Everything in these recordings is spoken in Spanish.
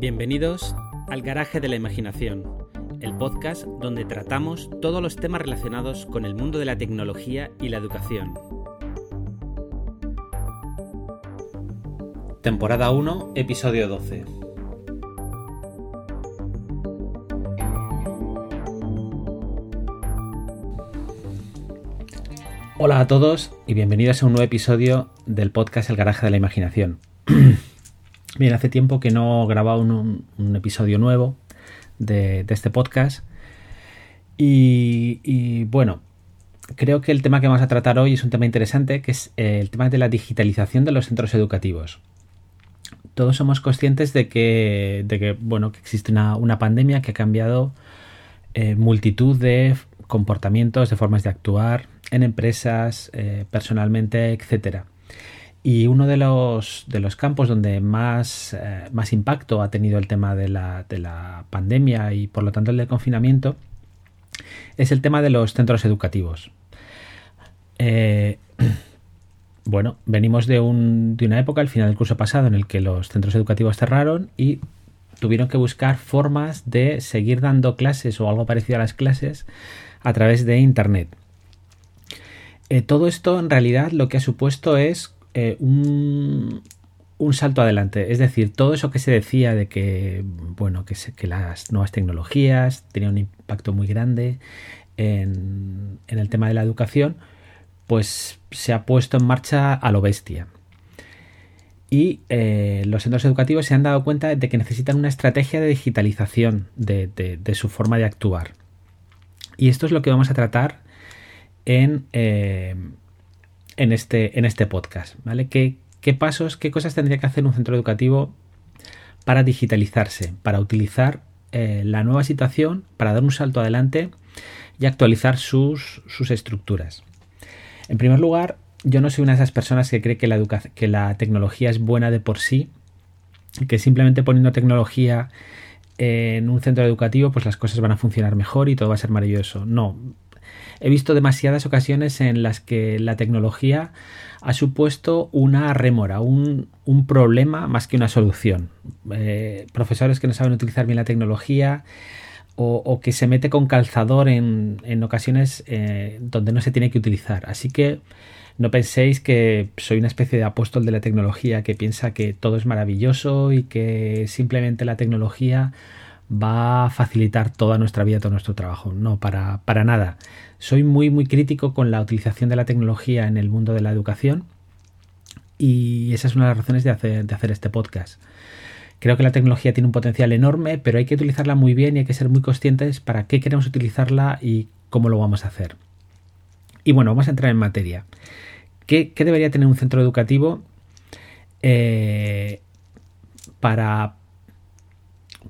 Bienvenidos al Garaje de la Imaginación, el podcast donde tratamos todos los temas relacionados con el mundo de la tecnología y la educación. Temporada 1, episodio 12. Hola a todos y bienvenidos a un nuevo episodio del podcast El Garaje de la Imaginación. Bien, hace tiempo que no grababa un, un episodio nuevo de, este podcast. Y, bueno, creo que el tema que vamos a tratar hoy es un tema interesante, que es eh, el tema de la digitalización de los centros educativos. Todos somos conscientes de que, de que bueno, que existe una, pandemia que ha cambiado eh, multitud de comportamientos, de formas de actuar en empresas, eh, personalmente, etcétera. Y uno de los, de los campos donde más, eh, más impacto ha tenido el tema de la, de la pandemia y por lo tanto el del confinamiento es el tema de los centros educativos. Eh, bueno, venimos de, un, de una época, al final del curso pasado, en el que los centros educativos cerraron y tuvieron que buscar formas de seguir dando clases o algo parecido a las clases a través de Internet. Eh, todo esto en realidad lo que ha supuesto es eh, un, salto adelante. Es decir, todo eso que se decía de que, bueno, que, las nuevas tecnologías tenían un impacto muy grande en, el tema de la educación, pues se ha puesto en marcha a lo bestia. Y eh, los centros educativos se han dado cuenta de que necesitan una estrategia de digitalización de, su forma de actuar. Y esto es lo que vamos a tratar en, eh, en este, en este podcast, ¿vale? ¿Qué, pasos, qué cosas tendría que hacer un centro educativo para digitalizarse, para utilizar eh, la nueva situación, para dar un salto adelante y actualizar sus, sus estructuras? En primer lugar, yo no soy una de esas personas que cree que la, que la tecnología es buena de por sí, que simplemente poniendo tecnología en un centro educativo, pues las cosas van a funcionar mejor y todo va a ser maravilloso. No, he visto demasiadas ocasiones en las que la tecnología ha supuesto una rémora, un, problema más que una solución. Eh, profesores que no saben utilizar bien la tecnología o, que se mete con calzador en, ocasiones eh, donde no se tiene que utilizar. Así que no penséis que soy una especie de apóstol de la tecnología que piensa que todo es maravilloso y que simplemente la tecnología va a facilitar toda nuestra vida, todo nuestro trabajo. No, para, para nada. Soy muy, muy crítico con la utilización de la tecnología en el mundo de la educación y esa es una de las razones de hacer, de hacer este podcast. Creo que la tecnología tiene un potencial enorme, pero hay que utilizarla muy bien y hay que ser muy conscientes para qué queremos utilizarla y cómo lo vamos a hacer. Y bueno, vamos a entrar en materia. ¿Qué, debería tener un centro educativo eh, para,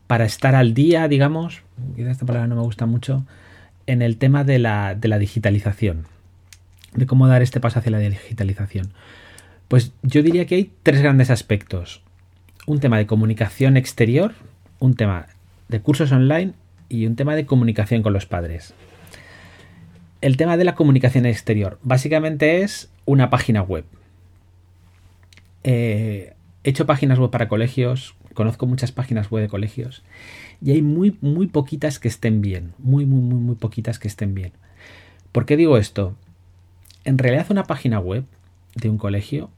para estar al día, digamos, esta palabra no me gusta mucho, en el tema de la, de la digitalización, de cómo dar este paso hacia la digitalización. Pues yo diría que hay tres grandes aspectos. Un tema de comunicación exterior, un tema de cursos online y un tema de comunicación con los padres. El tema de la comunicación exterior básicamente es una página web. Eh, he hecho páginas web para colegios, conozco muchas páginas web de colegios y hay muy, muy poquitas que estén bien. Muy, muy, muy, muy poquitas que estén bien. ¿Por qué digo esto? En realidad una página web de un colegio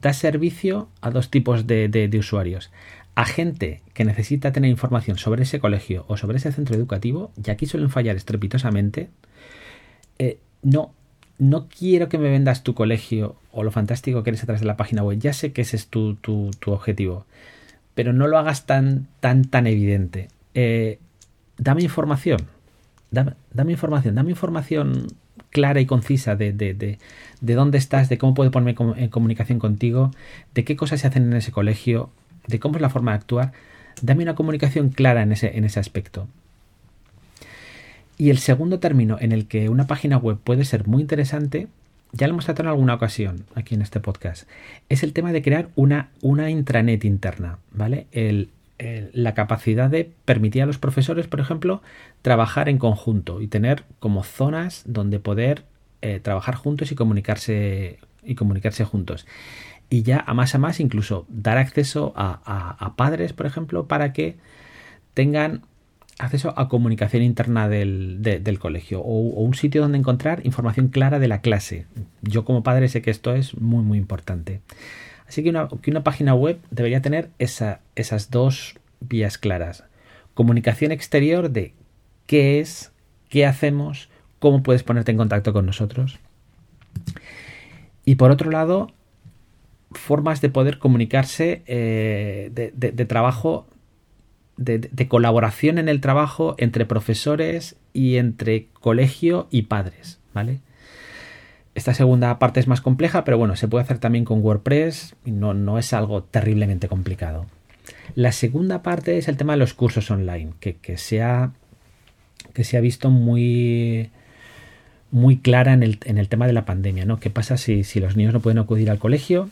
da servicio a dos tipos de, usuarios. A gente que necesita tener información sobre ese colegio o sobre ese centro educativo, y aquí suelen fallar estrepitosamente, eh, no, no quiero que me vendas tu colegio o lo fantástico que eres atrás de la página web. Ya sé que ese es tu, tu objetivo pero no lo hagas tan, tan, tan evidente. Eh, dame información, dame, información, dame información clara y concisa de, de, dónde estás, de cómo puedo ponerme en comunicación contigo, de qué cosas se hacen en ese colegio, de cómo es la forma de actuar. Dame una comunicación clara en ese, en ese aspecto. Y el segundo término en el que una página web puede ser muy interesante ya lo hemos tratado en alguna ocasión aquí en este podcast, es el tema de crear una, una intranet interna, ¿vale? la capacidad de permitir a los profesores, por ejemplo, trabajar en conjunto y tener como zonas donde poder eh, trabajar juntos y comunicarse, y comunicarse juntos. y ya a más a más incluso dar acceso a, padres, por ejemplo, para que tengan acceso a comunicación interna del, colegio o, un sitio donde encontrar información clara de la clase. Yo como padre sé que esto es muy muy importante. Así que una, página web debería tener esas dos vías claras. Comunicación exterior de qué es, qué hacemos, cómo puedes ponerte en contacto con nosotros. Y por otro lado, formas de poder comunicarse eh, de, trabajo, de, colaboración en el trabajo entre profesores y entre colegio y padres, ¿vale? Esta segunda parte es más compleja, pero bueno, se puede hacer también con WordPress y no, no es algo terriblemente complicado. La segunda parte es el tema de los cursos online, que, se, ha, que se ha visto muy, muy clara en el, tema de la pandemia, ¿no? ¿Qué pasa si, si los niños no pueden acudir al colegio?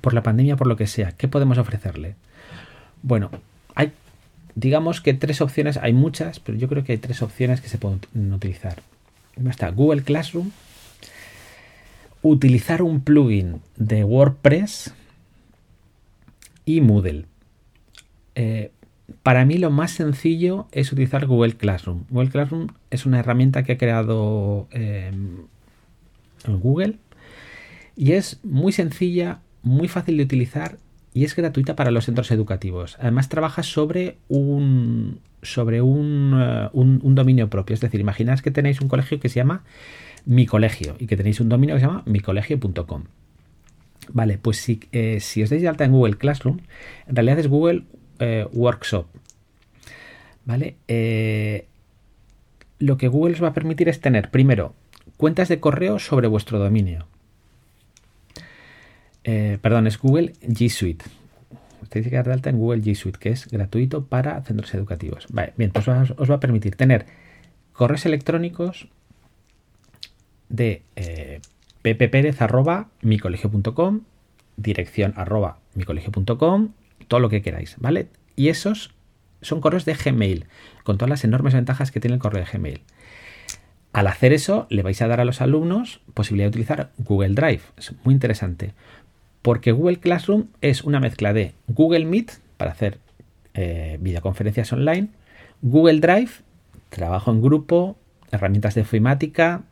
por la pandemia, por lo que sea, ¿qué podemos ofrecerle? Bueno, digamos que tres opciones, hay muchas, pero yo creo que hay tres opciones que se pueden utilizar. Está Google Classroom, utilizar un plugin de WordPress y Moodle. Eh, para mí lo más sencillo es utilizar Google Classroom. Google Classroom es una herramienta que ha creado eh, Google y es muy sencilla, muy fácil de utilizar y es gratuita para los centros educativos. Además trabaja sobre un sobre un, eh, un, dominio propio. Es decir, imaginad que tenéis un colegio que se llama Mi Colegio y que tenéis un dominio que se llama micolegio.com. Vale, pues si, eh, si os dais de alta en Google Classroom, en realidad es Google eh, Workshop. ¿Vale? lo que Google os va a permitir es tener, primero, cuentas de correo sobre vuestro dominio. Eh, perdón, es Google G Suite. Usted dice que dar de alta en Google G Suite, que es gratuito para centros educativos. Bien, pues os, va a permitir tener correos electrónicos de eh, ppperez.micolegio.com, dirección arroba micolegio.com, todo lo que queráis, ¿vale? Y esos son correos de Gmail, con todas las enormes ventajas que tiene el correo de Gmail. Al hacer eso, le vais a dar a los alumnos posibilidad de utilizar Google Drive. Es muy interesante porque Google Classroom es una mezcla de Google Meet para hacer eh, videoconferencias online, Google Drive, trabajo en grupo, herramientas de ofimática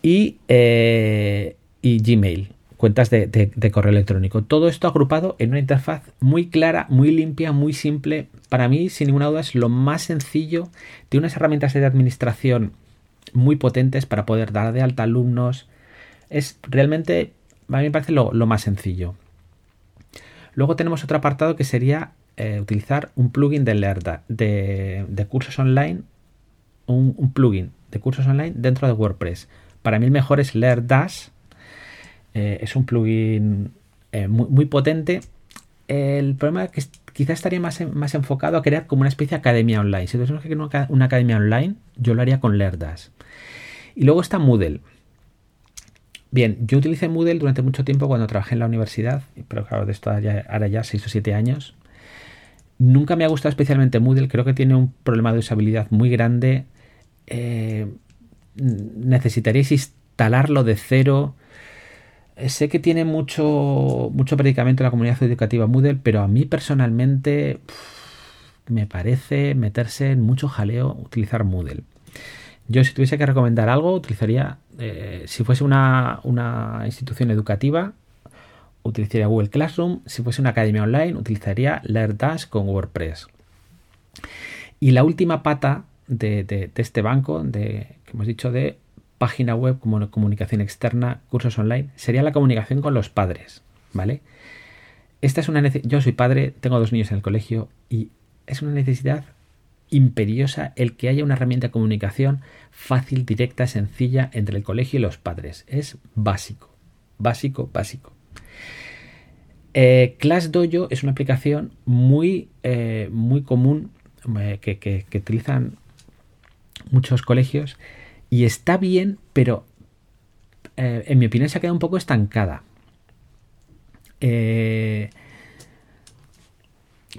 y, eh, Gmail, cuentas de, correo electrónico. Todo esto agrupado en una interfaz muy clara, muy limpia, muy simple. Para mí, sin ninguna duda, es lo más sencillo. Tiene unas herramientas de administración muy potentes para poder dar de alta alumnos. Es realmente a mí me parece lo, más sencillo. Luego tenemos otro apartado que sería eh, utilizar un plugin de, Lerda, de, cursos online, un, plugin de cursos online dentro de WordPress. Para mí el mejor es LearnDash. Eh, es un plugin eh, muy, potente. El problema es que quizás estaría más, más enfocado a crear como una especie de academia online. Si tenemos que una, una academia online, yo lo haría con LearnDash. Y luego está Moodle. Bien, yo utilicé Moodle durante mucho tiempo cuando trabajé en la universidad, pero claro, de esto ahora ya 6 o 7 años. Nunca me ha gustado especialmente Moodle, creo que tiene un problema de usabilidad muy grande. Eh, necesitaríais instalarlo de cero. Eh, sé que tiene mucho, mucho predicamento en la comunidad educativa Moodle, pero a mí personalmente me parece meterse en mucho jaleo utilizar Moodle. Yo si tuviese que recomendar algo, utilizaría, eh, si fuese una, institución educativa, utilizaría Google Classroom. Si fuese una academia online, utilizaría LearnDash con WordPress. Y la última pata de, este banco, de, que hemos dicho de página web como comunicación externa, cursos online, sería la comunicación con los padres, ¿vale? Esta es una yo soy padre, tengo dos niños en el colegio y es una necesidad imperiosa el que haya una herramienta de comunicación fácil, directa, sencilla entre el colegio y los padres. Es básico, básico, básico. Eh, es una aplicación muy, eh, muy común eh, que, utilizan muchos colegios y está bien, pero en mi opinión se ha quedado un poco estancada.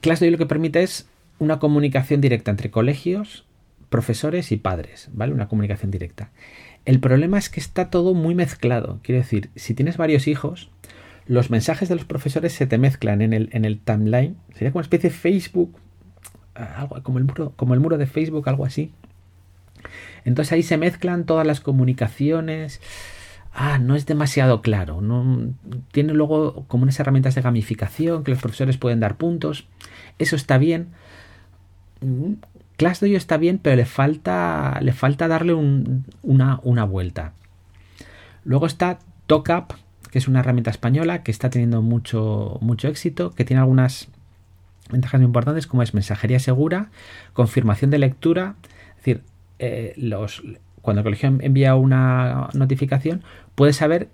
ClassDojo lo que permite es una comunicación directa entre colegios, profesores y padres, ¿vale? Una comunicación directa. El problema es que está todo muy mezclado. Quiero decir, si tienes varios hijos, los mensajes de los profesores se te mezclan en el, en el timeline. Sería como una especie de Facebook, algo como el muro, como el muro de Facebook, algo así. Entonces ahí se mezclan todas las comunicaciones. Ah, no es demasiado claro. No, tiene luego como unas herramientas de gamificación que los profesores pueden dar puntos. Eso está bien. Classdojo está bien, pero le falta, le falta darle una, una, vuelta. Luego está TalkUp, que es una herramienta española que está teniendo mucho, mucho éxito, que tiene algunas ventajas muy importantes como es mensajería segura, confirmación de lectura, es decir, eh, cuando el colegio envía una notificación, puede saber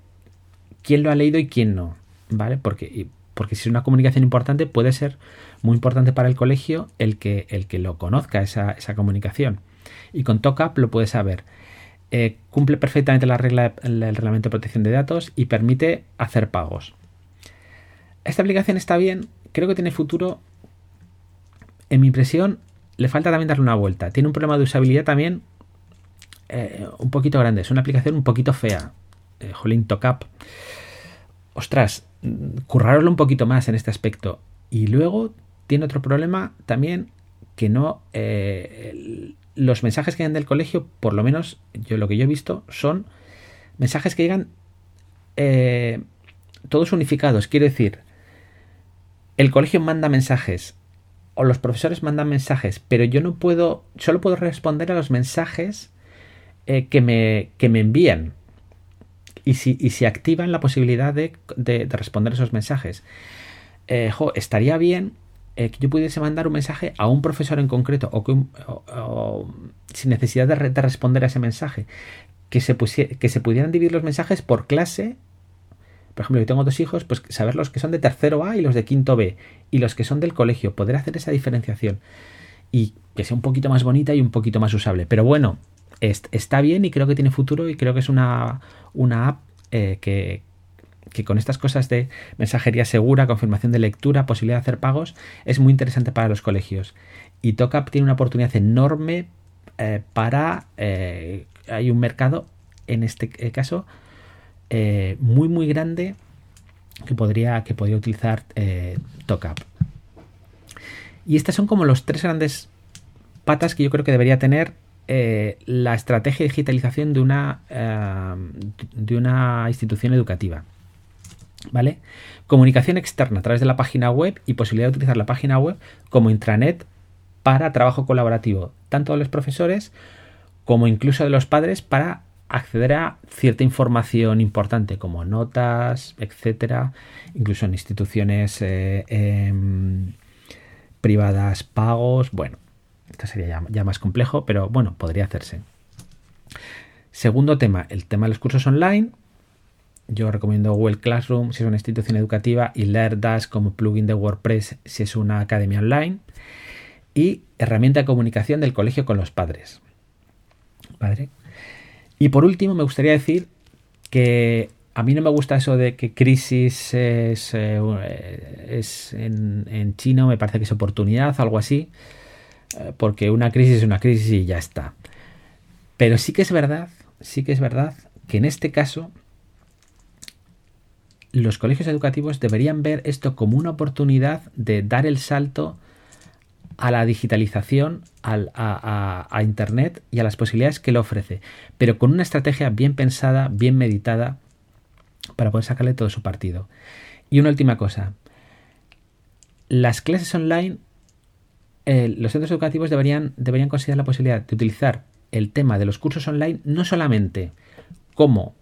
quién lo ha leído y quién no, ¿vale? Porque, porque si es una comunicación importante, puede ser muy importante para el colegio el que, el que lo conozca, esa, comunicación. Y con TOCAP lo puede saber. Eh, cumple perfectamente la regla del reglamento de protección de datos y permite hacer pagos. Esta aplicación está bien, creo que tiene futuro. En mi impresión, le falta también darle una vuelta. Tiene un problema de usabilidad también eh, un poquito grande. Es una aplicación un poquito fea. Eh, Jolín Tocap. Ostras, currarlo un poquito más en este aspecto. Y luego tiene otro problema también que no. Eh, los mensajes que llegan del colegio, por lo menos yo lo que yo he visto, son mensajes que llegan eh, todos unificados. Quiero decir, el colegio manda mensajes o los profesores mandan mensajes, pero yo no puedo, solo puedo responder a los mensajes eh, que, me, que me envían. Y si, y si activan la posibilidad de, de, responder esos mensajes. Estaría bien eh, que yo pudiese mandar un mensaje a un profesor en concreto o, sin necesidad de, responder a ese mensaje. Que se, que se pudieran dividir los mensajes por clase por ejemplo, yo tengo dos hijos, pues saber los que son de tercero A y los de quinto B, y los que son del colegio, poder hacer esa diferenciación y que sea un poquito más bonita y un poquito más usable. Pero bueno, está bien y creo que tiene futuro y creo que es una, una app eh, que, que con estas cosas de mensajería segura, confirmación de lectura, posibilidad de hacer pagos, es muy interesante para los colegios. Y TOCAP tiene una oportunidad enorme eh, para... Eh, hay un mercado, en este caso, muy muy grande que podría, que podría utilizar TOCAP. Y estas son como los tres grandes patas que yo creo que debería tener eh, la estrategia de digitalización de una, eh, de una institución educativa. ¿Vale? Comunicación externa a través de la página web y posibilidad de utilizar la página web como intranet para trabajo colaborativo, tanto de los profesores como incluso de los padres para acceder a cierta información importante como notas, etcétera, incluso en instituciones eh, em, privadas, pagos, bueno, esto sería ya, más complejo, pero bueno, podría hacerse. Segundo tema, el tema de los cursos online. Yo recomiendo Google Classroom si es una institución educativa y LearnDash como plugin de WordPress si es una academia online. Y herramienta de comunicación del colegio con los padres. ¿Padre? Y por último, me gustaría decir que a mí no me gusta eso de que crisis es, eh, en, en, chino, me parece que es oportunidad, algo así. Eh, porque una crisis es una crisis y ya está. Pero sí que es verdad, sí que es verdad que en este caso los colegios educativos deberían ver esto como una oportunidad de dar el salto a la digitalización, a, Internet y a las posibilidades que le ofrece, pero con una estrategia bien pensada, bien meditada, para poder sacarle todo su partido. Y una última cosa, las clases online eh, los centros educativos deberían, deberían considerar la posibilidad de utilizar el tema de los cursos online no solamente como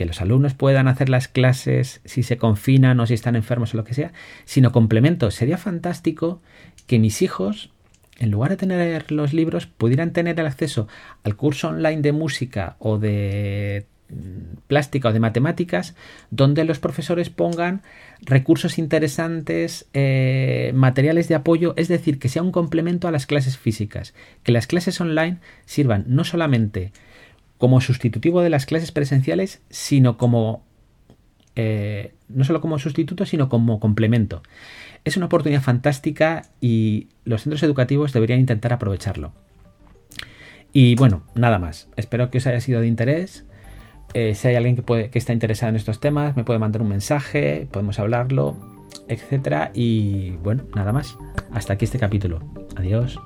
que los alumnos puedan hacer las clases si se confinan o si están enfermos o lo que sea, sino complemento. Sería fantástico que mis hijos, en lugar de tener los libros, pudieran tener el acceso al curso online de música o de plástica o de matemáticas, donde los profesores pongan recursos interesantes, eh, materiales de apoyo, es decir, que sea un complemento a las clases físicas, que las clases online sirvan no solamente como sustitutivo de las clases presenciales, sino como eh, no solo como sustituto, sino como complemento. Es una oportunidad fantástica y los centros educativos deberían intentar aprovecharlo. Y bueno, nada más. Espero que os haya sido de interés. Eh, si hay alguien que, que está interesado en estos temas, me puede mandar un mensaje, podemos hablarlo, etcétera. Y bueno, nada más. Hasta aquí este capítulo. Adiós.